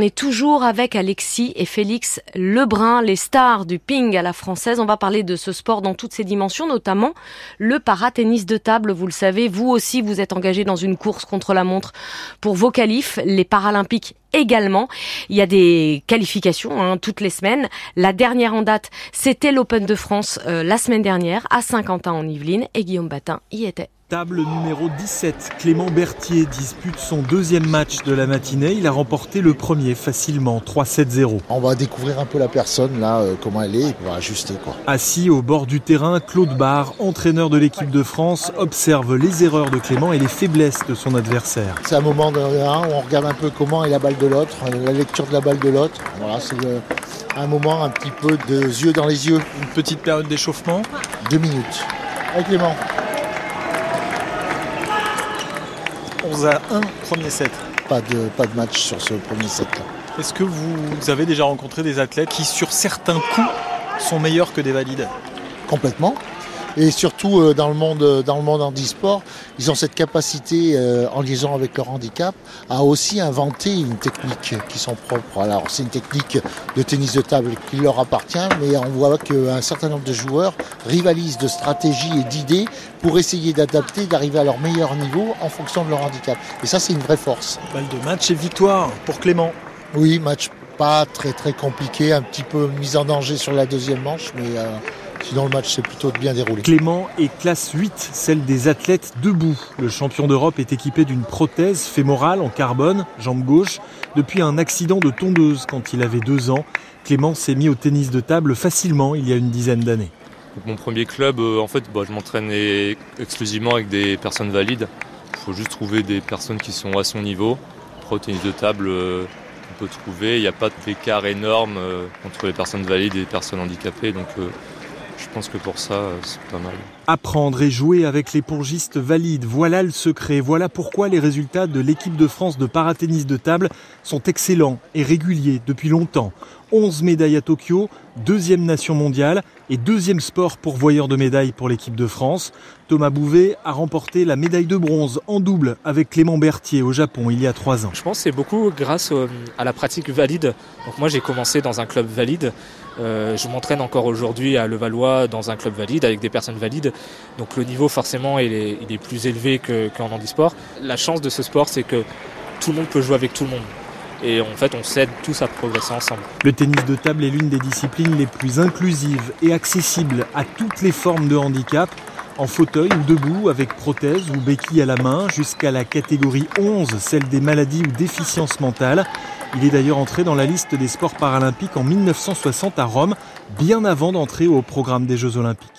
on est toujours avec Alexis et Félix Lebrun, les stars du ping à la française. On va parler de ce sport dans toutes ses dimensions, notamment le paratennis de table. Vous le savez, vous aussi, vous êtes engagé dans une course contre la montre pour vos qualifs, les Paralympiques également. Il y a des qualifications hein, toutes les semaines. La dernière en date, c'était l'Open de France euh, la semaine dernière à Saint-Quentin en Yvelines et Guillaume Batin y était. Table numéro 17, Clément Berthier dispute son deuxième match de la matinée. Il a remporté le premier facilement, 3-7-0. On va découvrir un peu la personne, là, euh, comment elle est, et on va ajuster. Quoi. Assis au bord du terrain, Claude Barre, entraîneur de l'équipe de France, observe les erreurs de Clément et les faiblesses de son adversaire. C'est un moment de, où on regarde un peu comment est la balle de l'autre, la lecture de la balle de l'autre. Voilà, c'est un moment un petit peu de yeux dans les yeux. Une petite période d'échauffement Deux minutes. Avec Clément. 11 à 1, premier set. Pas de, pas de match sur ce premier set. Est-ce que vous avez déjà rencontré des athlètes qui, sur certains coups, sont meilleurs que des valides? Complètement et surtout euh, dans le monde euh, dans le monde handisport, ils ont cette capacité euh, en liaison avec leur handicap à aussi inventer une technique qui sont propres. Alors c'est une technique de tennis de table qui leur appartient, mais on voit qu'un certain nombre de joueurs rivalisent de stratégies et d'idées pour essayer d'adapter, d'arriver à leur meilleur niveau en fonction de leur handicap. Et ça c'est une vraie force. Balle de match et victoire pour Clément. Oui, match pas très très compliqué, un petit peu mis en danger sur la deuxième manche, mais Sinon, le match s'est plutôt bien déroulé. Clément est classe 8, celle des athlètes debout. Le champion d'Europe est équipé d'une prothèse fémorale en carbone, jambe gauche, depuis un accident de tondeuse quand il avait deux ans. Clément s'est mis au tennis de table facilement il y a une dizaine d'années. Mon premier club, euh, en fait, bah, je m'entraînais exclusivement avec des personnes valides. Il faut juste trouver des personnes qui sont à son niveau. Après, au tennis de table, euh, on peut trouver. Il n'y a pas d'écart énorme euh, entre les personnes valides et les personnes handicapées. Donc, je pense que pour ça, c'est pas mal. Apprendre et jouer avec les pongistes valides, voilà le secret. Voilà pourquoi les résultats de l'équipe de France de paratennis de table sont excellents et réguliers depuis longtemps. 11 médailles à Tokyo, deuxième nation mondiale et deuxième sport pourvoyeur de médailles pour l'équipe de France. Thomas Bouvet a remporté la médaille de bronze en double avec Clément Berthier au Japon il y a trois ans. Je pense que c'est beaucoup grâce à la pratique valide. Donc moi j'ai commencé dans un club valide. Euh, je m'entraîne encore aujourd'hui à Levallois dans un club valide avec des personnes valides. Donc le niveau forcément il est, plus élevé qu'en handisport. La chance de ce sport c'est que tout le monde peut jouer avec tout le monde et en fait on s'aide tous à progresser ensemble. Le tennis de table est l'une des disciplines les plus inclusives et accessibles à toutes les formes de handicap, en fauteuil ou debout avec prothèse ou béquille à la main, jusqu'à la catégorie 11, celle des maladies ou déficiences mentales. Il est d'ailleurs entré dans la liste des sports paralympiques en 1960 à Rome, bien avant d'entrer au programme des Jeux olympiques.